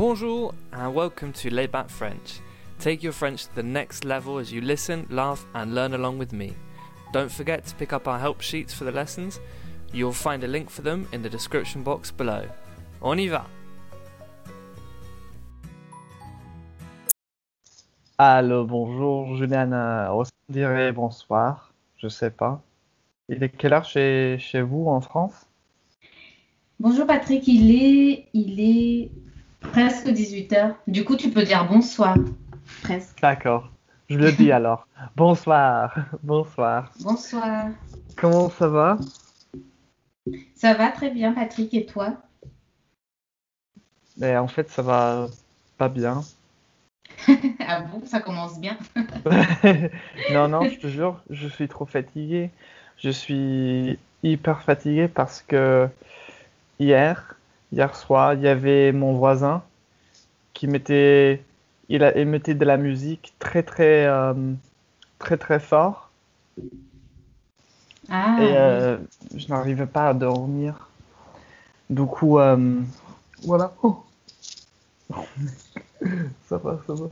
Bonjour and welcome to Laid Back French. Take your French to the next level as you listen, laugh, and learn along with me. Don't forget to pick up our help sheets for the lessons. You'll find a link for them in the description box below. On y va! Allô, bonjour, Juliane. euh, On dirait bonsoir, je sais pas. Il est quelle heure chez, chez vous en France? Bonjour Patrick, il est, il est presque 18h. Du coup, tu peux dire bonsoir. Presque. D'accord, je le dis alors. Bonsoir, bonsoir. Bonsoir. Comment ça va? Ça va très bien Patrick et toi? Mais en fait, ça va pas bien. Ah bon, ça commence bien. Non, non, je te jure, je suis trop fatigué. Je suis hyper fatigué parce que hier, hier soir, il y avait mon voisin qui mettait, il, a, il mettait de la musique très très euh, très très fort Ah, et euh, je n'arrivais pas à dormir. Du coup, euh, voilà. Oh. Ça va, ça va.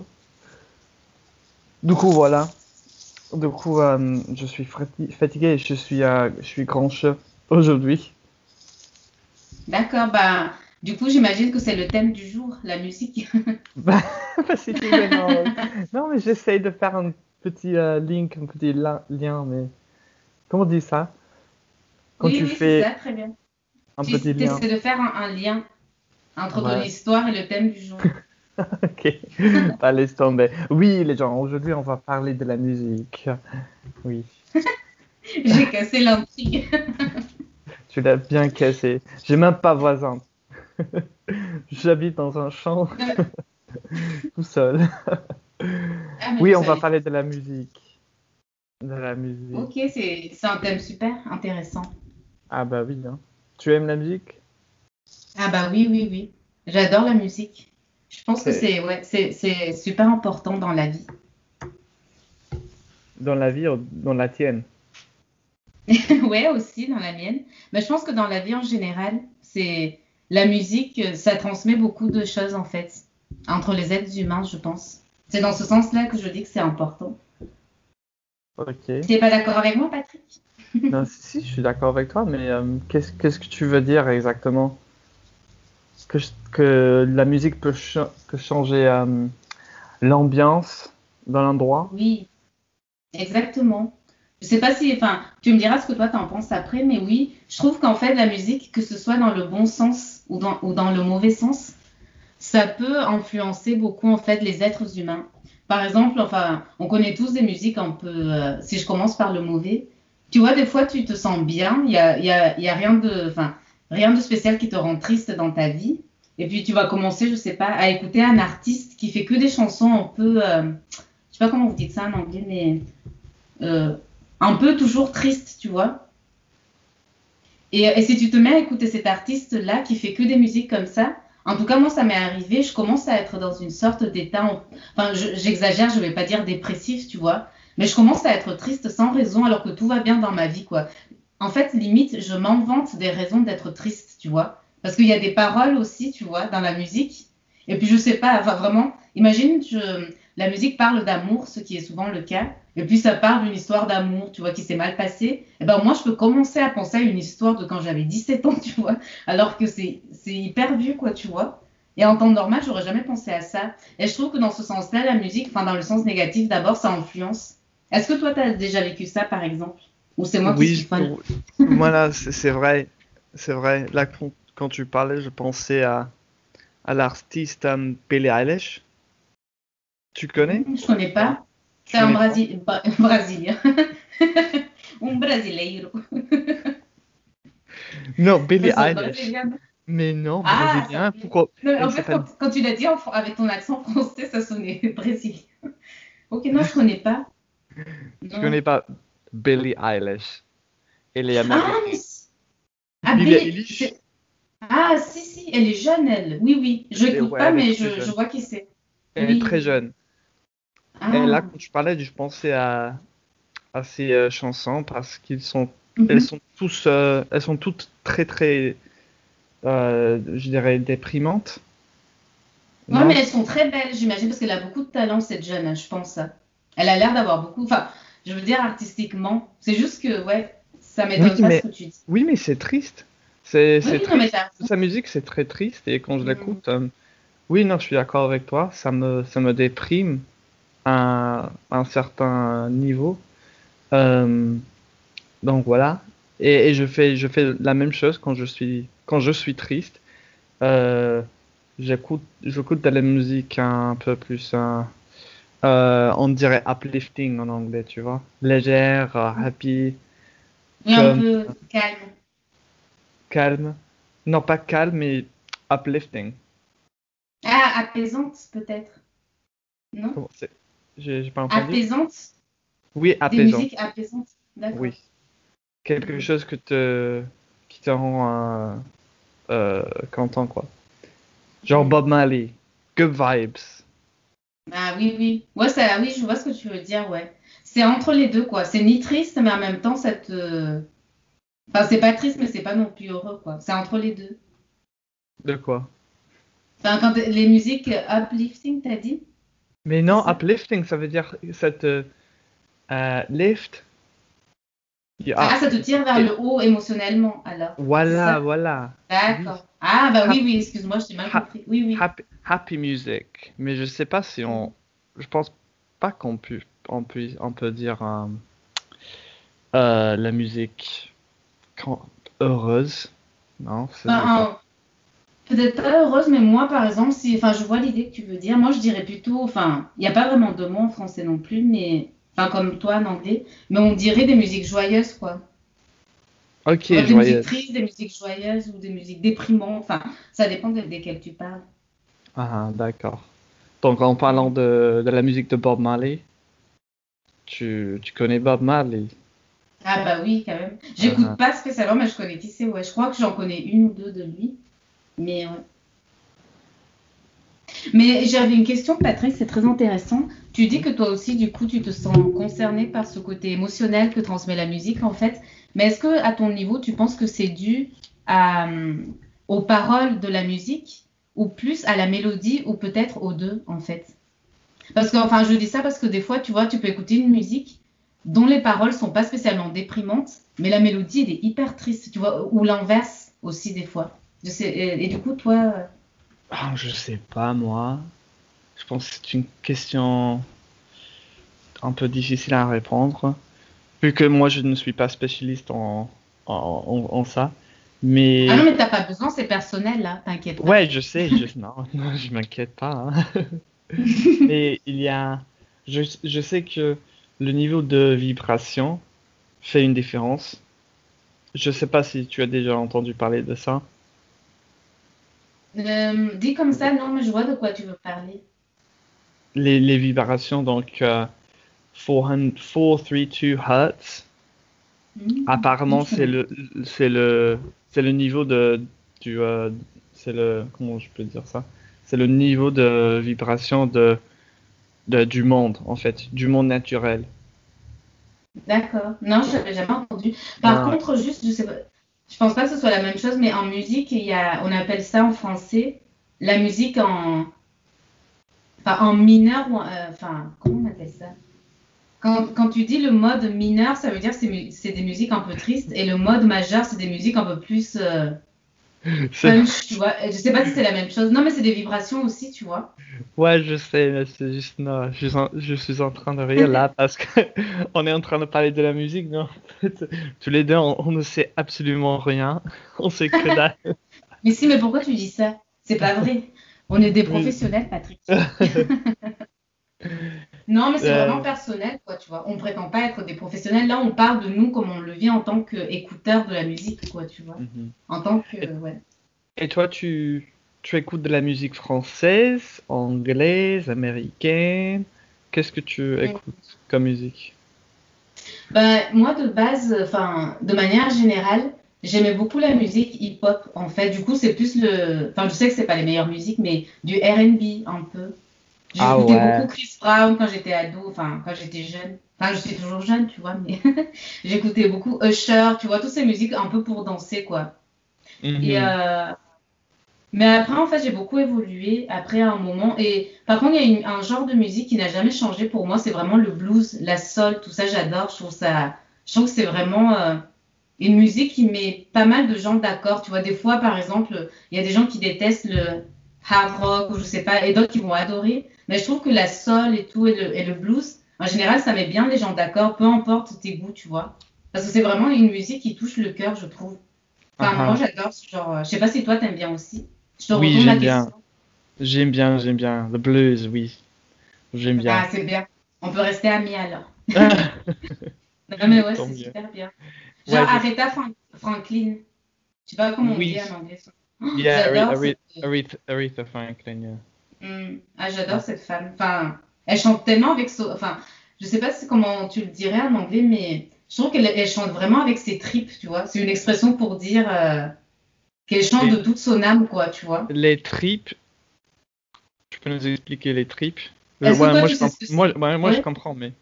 Du coup, voilà. Du coup, je suis fati- fatigué et je suis, je suis grancheux aujourd'hui. D'accord. Bah, du coup, j'imagine que c'est le thème du jour, la musique. Bah, bah, c'est tout, mais non. Non, mais j'essaye de faire un petit euh, link, un petit lien, mais comment on dit ça? Quand Oui, tu oui, c'est fais ça, très bien. un Tu petit lien. de faire un, un lien entre ton Ouais. histoire et le thème du jour. Ok, bah, laisse tomber. Oui, les gens, aujourd'hui, on va parler de la musique. Oui, J'ai cassé l'intrigue. Tu l'as bien cassé. J'ai même pas voisin. J'habite dans un champ tout seul. Ah, Oui, on va parler de la musique. De la musique. Ok, c'est un thème super intéressant. Ah bah oui, hein. Tu aimes la musique? Ah bah oui, oui, oui. J'adore la musique. Je pense que C'est- ouais, c'est c'est super important dans la vie. Dans la vie dans la tienne? Ouais, aussi dans la mienne. Mais je pense que dans la vie en général, c'est la musique, euh, ça transmet beaucoup de choses en fait entre les êtres humains, je pense. C'est dans ce sens-là que je dis que c'est important. Ok. Tu n'es pas d'accord avec moi, Patrick? Non, si, si, je suis d'accord avec toi, mais euh, qu'est-ce, qu'est-ce que tu veux dire exactement? Que, je- que la musique peut changer euh, l'ambiance dans l'endroit? Oui, exactement. Je sais pas si, enfin, tu me diras ce que toi t'en penses après, mais oui, je trouve qu'en fait, la musique, que ce soit dans le bon sens ou dans, le mauvais sens, ça peut influencer beaucoup, en fait, les êtres humains. Par exemple, enfin, on connaît tous des musiques un peu, euh, si je commence par le mauvais, tu vois, des fois, tu te sens bien, il y a rien de, enfin, rien de spécial qui te rend triste dans ta vie. Et puis, tu vas commencer, je sais pas, à écouter un artiste qui fait que des chansons un peu, euh, je sais pas comment vous dites ça en anglais, mais euh, un peu toujours triste, tu vois. Et, si tu te mets à écouter cet artiste-là qui fait que des musiques comme ça, en tout cas, moi, ça m'est arrivé, je commence à être dans une sorte d'état, en- enfin, je- j'exagère, je vais pas dire dépressif, tu vois, mais je commence à être triste sans raison alors que tout va bien dans ma vie, quoi. En fait, limite, je m'invente des raisons d'être triste, tu vois, parce qu'il y a des paroles aussi, tu vois, dans la musique. Et puis, je sais pas, vraiment, imagine, je, la musique parle d'amour, ce qui est souvent le cas, et puis ça parle d'une histoire d'amour, tu vois, qui s'est mal passée. Et ben moi, je peux commencer à penser à une histoire de quand j'avais 17 ans, tu vois, alors que c'est hyper vieux, quoi, tu vois. Et en temps normal, j'aurais jamais pensé à ça. Et je trouve que dans ce sens-là, la musique, enfin dans le sens négatif, d'abord, ça influence. Est-ce que toi, tu as déjà vécu ça, par exemple? Ou c'est moi qui Oui, suis folle? je- voilà, c'est vrai, c'est vrai. Là, quand, tu parlais, je pensais à, à l'artiste euh, Billie Eilish. Tu connais? Je connais pas. C'est un pas Brasi- Bra- Brésilien. un brasileiro. Non, Billie C'est un Eilish. Mais non, Ah, brésilien. ça- Pourquoi? Non, mais en fait, quand, quand tu l'as dit en avec ton accent français, ça sonnait brésilien. Ok, non, je connais pas. Tu Non. connais pas Billie Eilish? Elle est Ah, américaine. mais... Ah, Billie Billie- Eilish? Ah, si, si, elle est jeune, elle. Oui, oui. Je est- l'écoute ouais, pas, mais je, je vois qui c'est. Elle Oui. est très jeune. Ah. Et là, quand tu parlais, je pensais à, à ces euh, chansons parce qu'ils sont, Mhm. elles sont tous, euh, elles sont toutes très très, euh, je dirais, déprimantes. Ouais, Non, mais elles sont très belles, j'imagine, parce qu'elle a beaucoup de talent, cette jeune, hein, je pense. Elle a l'air d'avoir beaucoup. Enfin, je veux dire artistiquement. C'est juste que, ouais, ça m'étonne Oui, pas mais- ce que tu dis. Oui, mais c'est triste. C'est Oui. Sa musique, c'est très triste et quand je Mhm. l'écoute, oui, non, je suis d'accord avec toi, ça me, ça me déprime à un certain niveau. Euh, donc voilà. Et, et je fais, je fais la même chose quand je suis, quand je suis triste. Euh, j'écoute, j'écoute de la musique un peu plus, euh, euh, on dirait uplifting en anglais, tu vois. Légère, happy, Et un peu calme. calme. Non, pas calme, mais uplifting. Ah, apaisante, peut-être. Non? J'ai pas entendu. Apaisante? Oui, Des apaisant. musiques apaisantes D'accord. Oui. Quelque chose que te... qui te rend euh, content, quoi. Genre Bob Marley. Good vibes. Ah oui, oui. Ouais, ça, oui, je vois ce que tu veux dire, ouais. C'est entre les deux, quoi. C'est ni triste, mais en même temps, ça te... Enfin, c'est pas triste, mais c'est pas non plus heureux, quoi. C'est entre les deux. De quoi? Enfin, quand les musiques uplifting, t'as dit? Mais non, uplifting, ça veut dire ça te euh, lift. You Ah, ça te tire vers le haut émotionnellement, alors. Voilà, voilà. D'accord. Ah, bah oui, oui, excuse-moi, je t'ai mal compris. Oui, oui. Happy, happy music. Mais je sais pas si on. Je pense pas qu'on peut, on peut, on peut dire euh, euh, la musique heureuse. Non, c'est en- Peut-être pas heureuse, mais moi, par exemple, si, enfin, je vois l'idée que tu veux dire. Moi, je dirais plutôt, enfin, il n'y a pas vraiment de mots en français non plus, mais, enfin, comme toi en anglais, mais on dirait des musiques joyeuses, quoi. Ok, des musiques tristes, des musiques joyeuses ou des musiques déprimantes. Enfin, ça dépend de, desquelles tu parles. Ah, d'accord. Donc, en parlant de, de la musique de Bob Marley, tu, tu connais Bob Marley? Ah bah oui, quand même. J'écoute Ah. pas spécialement, mais je connais qui c'est. Ouais, je crois que j'en connais une ou deux de lui. Mais ouais. Mais j'avais une question, Patrick, c'est très intéressant. Tu dis que toi aussi, du coup, tu te sens concerné par ce côté émotionnel que transmet la musique, en fait. Mais est-ce que, à ton niveau, tu penses que c'est dû à, euh, aux paroles de la musique ou plus à la mélodie ou peut-être aux deux, en fait? Parce que, enfin, je dis ça parce que des fois, tu vois, tu peux écouter une musique dont les paroles sont pas spécialement déprimantes, mais la mélodie, elle est hyper triste, tu vois, ou l'inverse aussi des fois. Je sais, et, et du coup, toi, euh, Ah, je sais pas, moi. Je pense que c'est une question un peu difficile à répondre, vu que moi je ne suis pas spécialiste en, en, en- en ça. Mais ah non, mais t'as pas besoin, c'est personnel là, t'inquiète pas. ouais, je sais, je, non, non, je m'inquiète pas. hein. Mais il y a, je, je sais que le niveau de vibration fait une différence. Je sais pas si tu as déjà entendu parler de ça. Euh, dis comme ça, non, mais je vois de quoi tu veux parler. les, les vibrations, donc euh, 400 432 Hertz. Hmm. Apparemment, c'est le, c'est le, c'est le niveau de, du, euh, c'est le, comment je peux dire ça? C'est le niveau de vibration de, de, du monde, en fait, du monde naturel. D'accord. Non, je n'avais jamais entendu. Par Ouais. contre, juste, je sais pas, je pense pas que ce soit la même chose, mais en musique, il y a, on appelle ça en français la musique en, enfin, en mineur, euh, enfin, comment on appelle ça? Quand, quand tu dis le mode mineur, ça veut dire que c'est c'est des musiques un peu tristes, et le mode majeur, c'est des musiques un peu plus euh, punch, tu vois. Je sais pas si c'est la même chose. Non, mais c'est des vibrations aussi, tu vois. Ouais, je sais, mais c'est juste, non, je suis en, je suis en train de rire là parce que on est en train de parler de la musique, non? Tous les deux, on, on ne sait absolument rien. On sait que dalle. Mais si, mais pourquoi tu dis ça? C'est pas vrai. On est des professionnels, Patrick. Non, mais c'est Euh. vraiment personnel, quoi, tu vois. On prétend pas être des professionnels. Là, on parle de nous comme on le vit en tant qu'écouteurs de la musique, quoi, tu vois. Mhm. En tant que, Et- ouais. Et toi, tu, tu écoutes de la musique française, anglaise, américaine? Qu'est-ce que tu écoutes comme musique? Ben, moi, de base, enfin, de manière générale, j'aimais beaucoup la musique hip-hop, en fait. Du coup, c'est plus le... Enfin, je sais que c'est pas les meilleures musiques, mais du R&B, un peu. Ah J'écoutais ouais. beaucoup Chris Brown quand j'étais ado, enfin, quand j'étais jeune. Enfin, je suis toujours jeune, tu vois, mais j'écoutais beaucoup Usher, tu vois, toutes ces musiques un peu pour danser, quoi. Mhm. Et, euh, Mais après, en fait, j'ai beaucoup évolué après un moment. Et par contre, il y a une- un genre de musique qui n'a jamais changé pour moi. C'est vraiment le blues, la soul, tout ça. J'adore. Je trouve ça, je trouve que c'est vraiment euh, une musique qui met pas mal de gens d'accord. Tu vois, des fois, par exemple, il y a des gens qui détestent le hard rock ou je sais pas, et d'autres qui vont adorer. Mais je trouve que la soul et tout et le, et le blues, en général, ça met bien les gens d'accord, peu importe tes goûts, tu vois. Parce que c'est vraiment une musique qui touche le cœur, je trouve. Enfin, Ah, moi, j'adore ce genre. euh, Je sais pas si toi, t'aimes bien aussi. Je te Oui, j'aime bien. J'aime bien, j'aime bien. Le blues, oui. J'aime bien. Ah, c'est bien. On peut rester amis alors. Non, mais ouais, c'est super bien. Ouais, Genre je- Aretha Frank- Franklin. Je sais pas comment on Oui. dit en anglais. Yeah, Aretha, cette- Aretha, Aretha Franklin, yeah. Hmm, Ah, j'adore cette femme. Enfin, elle chante tellement avec son. Enfin, je sais pas si- comment tu le dirais en anglais, mais je trouve qu'elle elle chante vraiment avec ses tripes, tu vois. C'est une expression pour dire euh, qu'elle chante de toute son âme, quoi, tu vois. Les tripes. Tu peux nous expliquer les tripes? Ouais, toi, moi, je comp- moi, ouais, moi, je comprends, mais.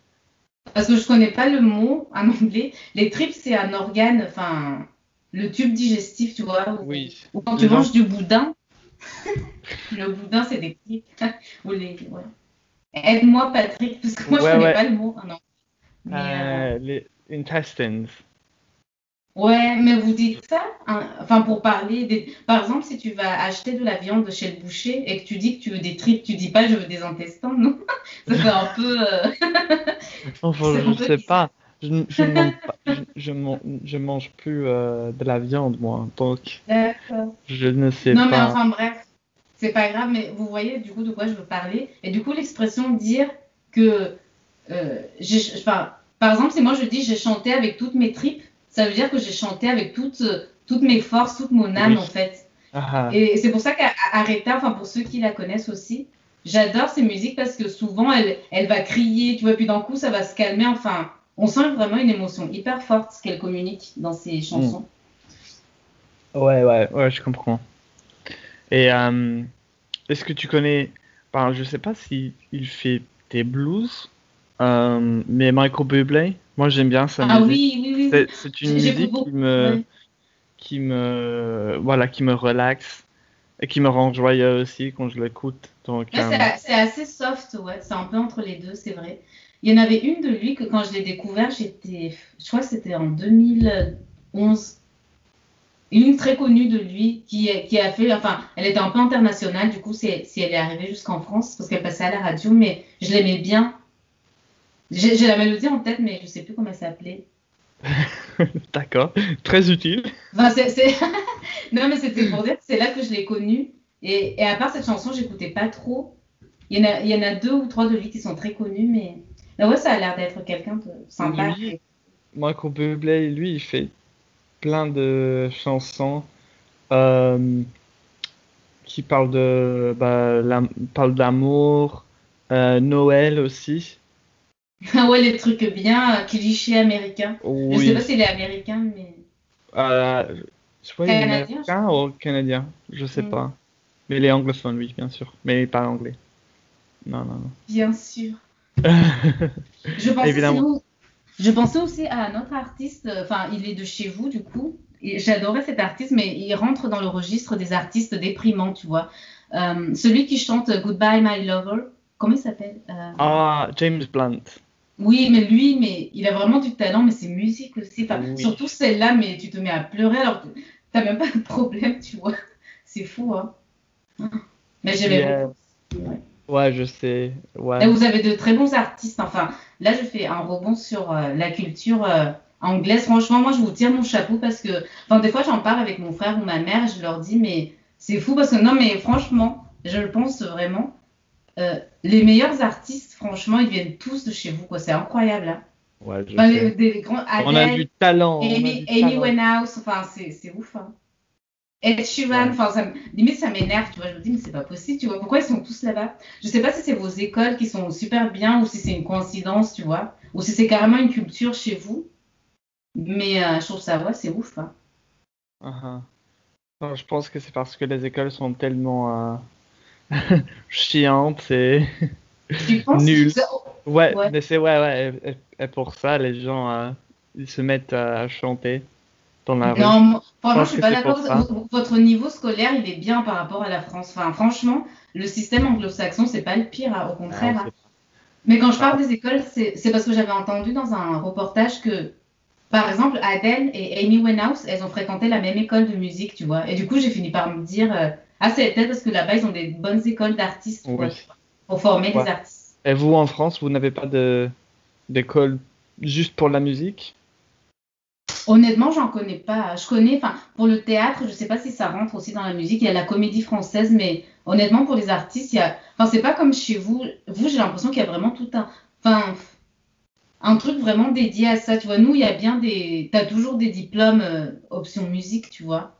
Parce que je connais pas le mot en anglais. Les tripes, c'est un organe, enfin, le tube digestif, tu vois. Ou, Oui. ou quand Les tu manges du boudin. le boudin, c'est des tripes. ou les, ouais. Aide-moi, Patrick, parce que moi, Ouais, je connais ouais. pas le mot anglais. Mais, euh, Euh, les intestines. Ouais, mais vous dites ça, hein, enfin pour parler des... Par exemple, si tu vas acheter de la viande chez le boucher et que tu dis que tu veux des tripes, tu dis pas je veux des intestins, non? Ça fait un peu... euh, Enfin, je peu sais bizarre. pas. Je, je, mange pas- je, je man- je mange plus euh, de la viande, moi. Donc, je ne sais Non, mais pas. enfin bref, c'est pas grave, mais vous voyez du coup de quoi je veux parler. Et du coup, l'expression dire que... euh, enfin, par exemple, si moi je dis j'ai chanté avec toutes mes tripes, ça veut dire que j'ai chanté avec toutes, toutes mes forces, toute mon âme Oui. en fait. Ah, Et c'est pour ça qu'Aretha, enfin pour ceux qui la connaissent aussi, j'adore ces musiques parce que souvent elle, elle va crier, tu vois, puis d'un coup ça va se calmer. Enfin, on sent vraiment une émotion hyper forte qu'elle communique dans ses chansons. ouais, ouais, ouais, je comprends. Et euh, est-ce que tu connais. Enfin, je sais pas si il fait des blues, euh, mais Michael Bublé, moi j'aime bien sa Ah musique. oui, oui, oui. C'est, une musique qui me, ouais. qui me, voilà, qui me relaxe et qui me rend joyeux aussi quand je l'écoute. Donc, Ouais, euh, c'est c'est assez soft, ouais. C'est un peu entre les deux, c'est vrai. Il y en avait une de lui que quand je l'ai découvert, j'étais, je crois que c'était en 2011. Une très connue de lui qui, qui a fait, enfin, elle était un peu internationale, du coup, si elle est arrivée jusqu'en France, parce qu'elle passait à la radio, mais je l'aimais bien. J'ai la mélodie en tête, mais je sais plus comment elle s'appelait. d'accord, très utile. Enfin, non, mais c'était pour dire c'est là que je l'ai connue. Et, et à part cette chanson, j'écoutais pas trop. Il y, en a, il y en a deux ou trois de lui qui sont très connus, mais ouais, ça a l'air d'être quelqu'un de sympa. Lui, Michael Bublé, lui, il fait plein de chansons euh, qui parlent de, bah, la- d'amour, euh, Noël aussi. Ah ouais, les trucs bien clichés américains. Je Oui. sais pas s'il est américain, mais. Euh, je crois qu'il est américain ou canadien, je sais Mm. pas. Mais il est anglophone, oui, bien sûr. Mais pas anglais. Non, non, non. Bien sûr. Je pensais, Évidemment. sinon- je pensais aussi à un autre artiste, euh, enfin, il est de chez vous, du coup. J'adorais cet artiste, mais il rentre dans le registre des artistes déprimants, tu vois. Euh, celui qui chante Goodbye My Lover, comment il s'appelle Euh, Ah, James Blunt. Oui, mais lui, mais il a vraiment du talent, mais c'est musique aussi. Enfin, Oui. Surtout celle-là, mais tu te mets à pleurer alors que t'as même pas de problème, tu vois. C'est fou, hein. Mais j'aimais Yeah. beaucoup. Ouais. Ouais, je sais. Ouais. Vous avez de très bons artistes. Enfin, là, je fais un rebond sur euh, la culture euh, anglaise. Franchement, moi, je vous tire mon chapeau parce que, enfin, des fois, j'en parle avec mon frère ou ma mère et je leur dis, mais c'est fou parce que, non, mais franchement, je le pense vraiment. euh, les meilleurs artistes, franchement, ils viennent tous de chez vous, quoi. C'est incroyable, hein. Ouais, je Enfin, sais. les, des grands On a du talent. on a Amy, du Amy talent. Winehouse, enfin, c'est c'est ouf, hein. Ed Sheeran, enfin, ça limite, ça m'énerve, tu vois. Je me dis, mais c'est pas possible, tu vois. Pourquoi ils sont tous là-bas? Je sais pas si c'est vos écoles qui sont super bien ou si c'est une coïncidence, tu vois. Ou si c'est carrément une culture chez vous. Mais euh, je trouve ça, ouais, c'est ouf, hein. Uh-huh. Non, je pense que c'est parce que les écoles sont tellement euh, chiantes et Tu penses? Nul. C'est- ouais, Ouais. mais c'est ouais ouais et, et- et pour ça les gens euh, ils se mettent à chanter dans la rue. Non, franchement, pense je suis pas d'accord. Votre niveau scolaire, il est bien par rapport à la France. Enfin, franchement, le système anglo-saxon, c'est pas le pire, hein, au Ah, contraire. on hein. Mais quand je parle des écoles, c'est parce que j'avais entendu dans un reportage que, par exemple, Adele et Amy Winehouse, elles ont fréquenté la même école de musique, tu vois. Et du coup, j'ai fini par me dire, euh, ah, c'est peut-être parce que là-bas, ils ont des bonnes écoles d'artistes, Oui. pour former Ouais. des artistes. Et vous, en France, vous n'avez pas d'école juste pour la musique? Honnêtement, j'en connais pas. Je connais, enfin, pour le théâtre, je sais pas si ça rentre aussi dans la musique. Il y a la comédie française, mais honnêtement, pour les artistes, il y a, enfin, c'est pas comme chez vous. Vous, j'ai l'impression qu'il y a vraiment tout un, enfin, un truc vraiment dédié à ça. Tu vois, nous, il y a bien des, t'as toujours des diplômes euh, option musique, tu vois.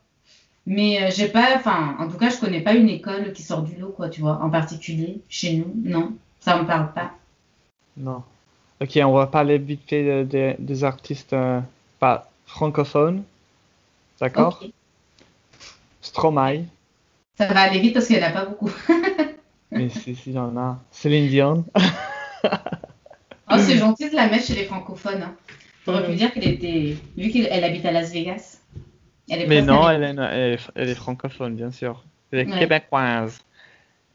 Mais euh, j'ai pas, enfin, en tout cas, je connais pas une école qui sort du lot, quoi, tu vois, en particulier chez nous. Non, ça me parle pas. Non. Ok, on va parler vite fait de- des artistes euh, pas francophones. D'accord? Ok. Stromae. Ça va aller vite parce qu'il y en a pas beaucoup. Mais si, si, il y en a. Céline Dion. Oh, c'est gentil de la mettre chez les francophones. Hein. T'aurais pu dire qu'elle était. Vu qu'elle habite à Las Vegas. Elle est Mais non, elle est, elle est- elle est francophone, bien sûr. Elle est Ouais. québécoise.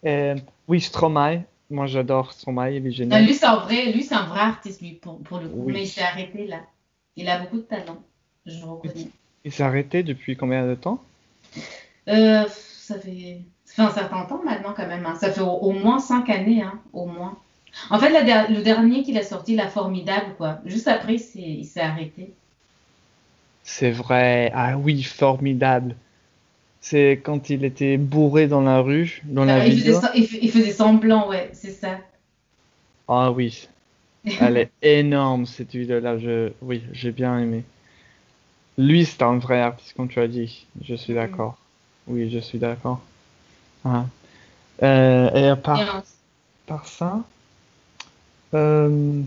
Euh, oui, Stromae. Moi, j'adore Stromae, il est Non, génial. lui, c'est un vrai, lui, c'est un vrai artiste, lui, pour, pour le coup. Oui. Mais il s'est arrêté là. Il a beaucoup de talent. Je le reconnais. Il s'est arrêté depuis combien de temps? Euh, ça fait, ça fait un certain temps maintenant, quand même. hein. Ça fait au, au moins cinq années, hein, au moins. En fait, la der- le dernier qu'il a sorti, La Formidable, quoi. Juste après, il s'est il s'est arrêté. C'est vrai. Ah oui, formidable. C'est quand il était bourré dans la rue, dans la Euh, il, faisait, vidéo. il faisait semblant, ouais, c'est ça. Ah oui, elle est énorme cette vidéo-là. Je... Oui, j'ai bien aimé. Lui, c'est un vrai artiste, comme tu as dit. Je suis d'accord. Oui, je suis d'accord. Ah. Euh, et à part, Et en- par ça, euh,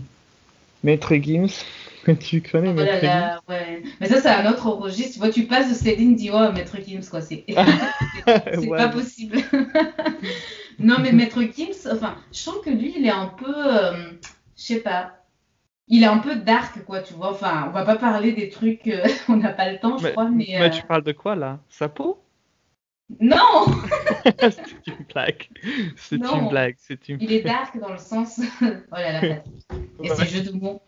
Maître Gims, tu connais Oh là Maître Gims? ouais. Mais ça, c'est un autre registre. Tu vois, tu passes de Céline Dion à Maître Gims, quoi. C'est Ouais, pas possible. non, mais Maître Gims, enfin, je trouve que lui, il est un peu, euh, je sais pas, il est un peu dark, quoi, tu vois. Enfin, on va pas parler des trucs, euh, on n'a pas le temps, je Mais, crois, mais. mais euh, tu parles de quoi là? Sa peau? Non! C'est une blague. C'est une blague. C'est une Il est dark dans le sens. oh là là. Et ces jeux de mots.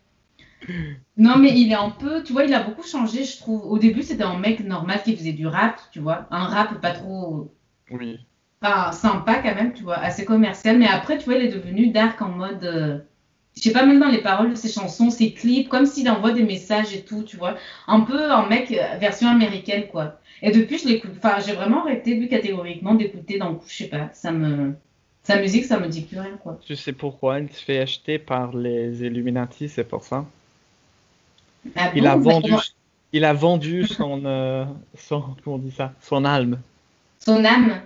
Non, mais il est un peu, tu vois, il a beaucoup changé, je trouve. Au début, c'était un mec normal qui faisait du rap, tu vois. Un rap pas trop. Oui. Enfin, sympa quand même, tu vois, assez commercial. Mais après, tu vois, il est devenu dark en mode. euh, Je sais pas, même dans les paroles de ses chansons, ses clips, comme s'il envoie des messages et tout, tu vois. Un peu un mec euh, version américaine, quoi. Et depuis, je l'écoute. Enfin, j'ai vraiment arrêté, lui, catégoriquement, d'écouter dans je sais pas. Ça me. Sa musique, ça me dit plus rien, quoi. Tu sais pourquoi il se fait acheter par les Illuminati, c'est pour ça? Ah Il bon, a vendu, il a vendu son, euh, son, comment on dit ça, son âme. Son âme?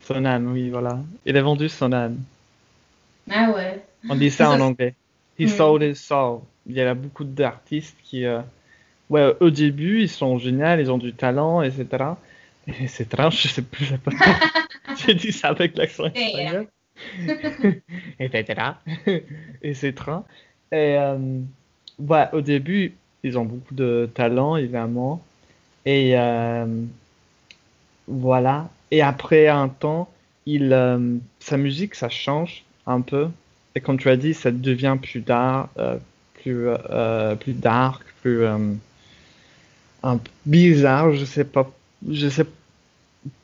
Son âme, oui, voilà. Il a vendu son âme. Ah ouais. On dit ça en anglais. He Hmm. sold his soul. Il y a beaucoup d'artistes qui, euh, ouais, au début, ils sont géniaux, ils ont du talent, etc. Et c'est étrange, je sais plus. J'ai dit ça avec l'accent espagnol. etc. etc. Et euh, ouais, au début, ils ont beaucoup de talent, évidemment. Et euh, voilà. Et après un temps, il, euh, sa musique, ça change un peu. Et comme tu as dit, ça devient plus dark, euh, plus, euh, plus dark, plus euh, un bizarre. Je sais pas, je sais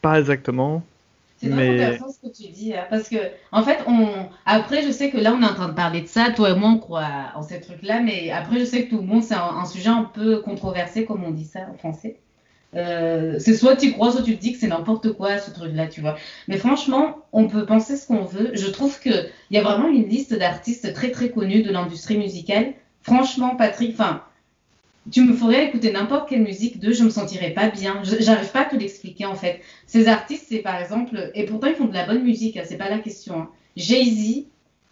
pas exactement. C'est Mais- intéressant ce que tu dis, hein, parce que en fait, on après, je sais que là, on est en train de parler de ça, toi et moi, on croit en ces trucs-là, mais après, je sais que tout le monde, c'est un, un sujet un peu controversé, comme on dit ça en français. Euh, c'est soit tu crois, soit tu te dis que c'est n'importe quoi ce truc-là, tu vois. Mais franchement, on peut penser ce qu'on veut. Je trouve que il y a vraiment une liste d'artistes très très connus de l'industrie musicale. Franchement, Patrick, enfin, tu me ferais écouter n'importe quelle musique d'eux, je me sentirais pas bien. J'arrive pas à te l'expliquer en fait. Ces artistes, c'est par exemple, et pourtant ils font de la bonne musique, hein, c'est pas la question. hein. Jay-Z,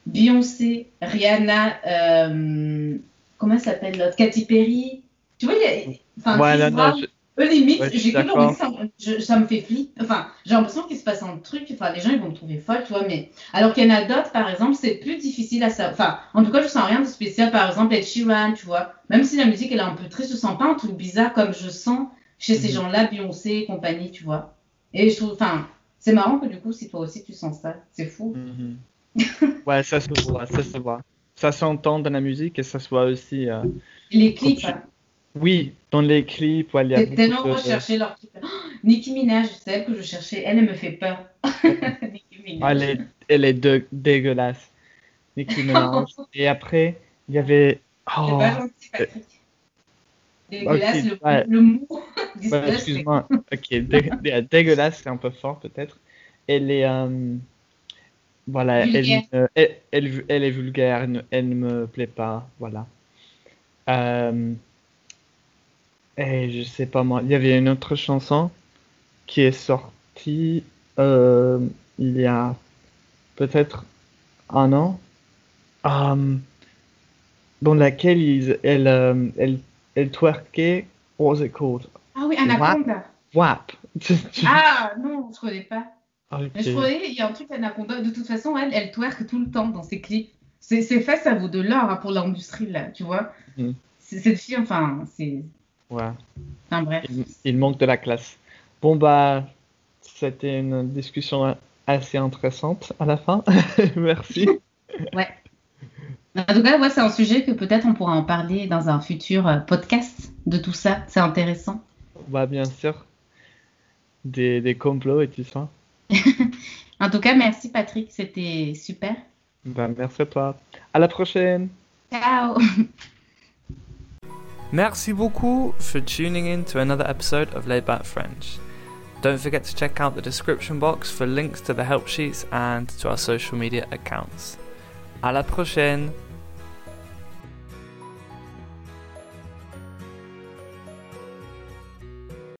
Beyoncé, Rihanna, euh, comment elle s'appelle l'autre? Katy Perry. Tu vois, il y a, enfin, Ouais, non, non, Brown. je- Eux, limite, Ouais, leur d'accord. musique, ça, je- ça me fait flipper. Enfin, j'ai l'impression qu'il se passe un truc. Enfin, les gens, ils vont me trouver folle, tu vois. Mais alors qu'il y en a d'autres, par exemple, c'est plus difficile à savoir. Enfin, en tout cas, je sens rien de spécial. Par exemple, Ed Sheeran, tu vois. Même si la musique, elle est un peu triste, je sens pas un truc bizarre comme je sens chez ces Mhm. gens-là, Beyoncé et compagnie, tu vois. Et je trouve, enfin, c'est marrant que du coup, si toi aussi tu sens ça, c'est fou. Mhm. Ouais, ça se voit, ça se voit. Ça s'entend dans la musique et ça se voit aussi. euh, les clips, tu- hein, Oui, dans les clips, ouais, il y a tellement recherché leur clip. Oh, Nicki Minaj, c'est elle que je cherchais, elle, elle me fait peur. Nicki Minaj. Ah, elle est, elle est de- dégueulasse. Nicki Minaj. Et après, il y avait. Oh, pas gentil, Patrick. Dégueulasse, Ok, le, ouais. le mot. bah, excuse-moi. Ok, dé- dé- dégueulasse, c'est un peu fort peut-être. Elle est. euh, Voilà, elle, elle, elle- elle est vulgaire, elle ne me plaît pas. Voilà. Euh, et je sais pas moi, il y avait une autre chanson qui est sortie euh, il y a peut-être un an, euh, dans laquelle ils, elle, euh, elle, elle twerkait. What was it called? Ah oui, Anaconda. WAP. Ah non, je connais pas. Mais je croyais, il y a un truc Anaconda. De toute façon, elle, elle twerk tout le temps dans ses clips. C'est c'est fait, ça vaut de l'or hein, pour l'industrie, là, tu vois. C'est- Cette fille, enfin, c'est. Ouais. Enfin, bref. Il, il manque de la classe. Bon bah, c'était une discussion assez intéressante à la fin. Merci. En tout cas, ouais, c'est un sujet que peut-être on pourra en parler dans un futur euh, podcast de tout ça. C'est intéressant. Bah bien sûr. Des, des complots et tout ça. En tout cas, merci Patrick, c'était super. Bah merci à toi. À la prochaine. Ciao Merci beaucoup for tuning in to another episode of Laid Back French. Don't forget to check out the description box for links to the help sheets and to our social media accounts. À la prochaine!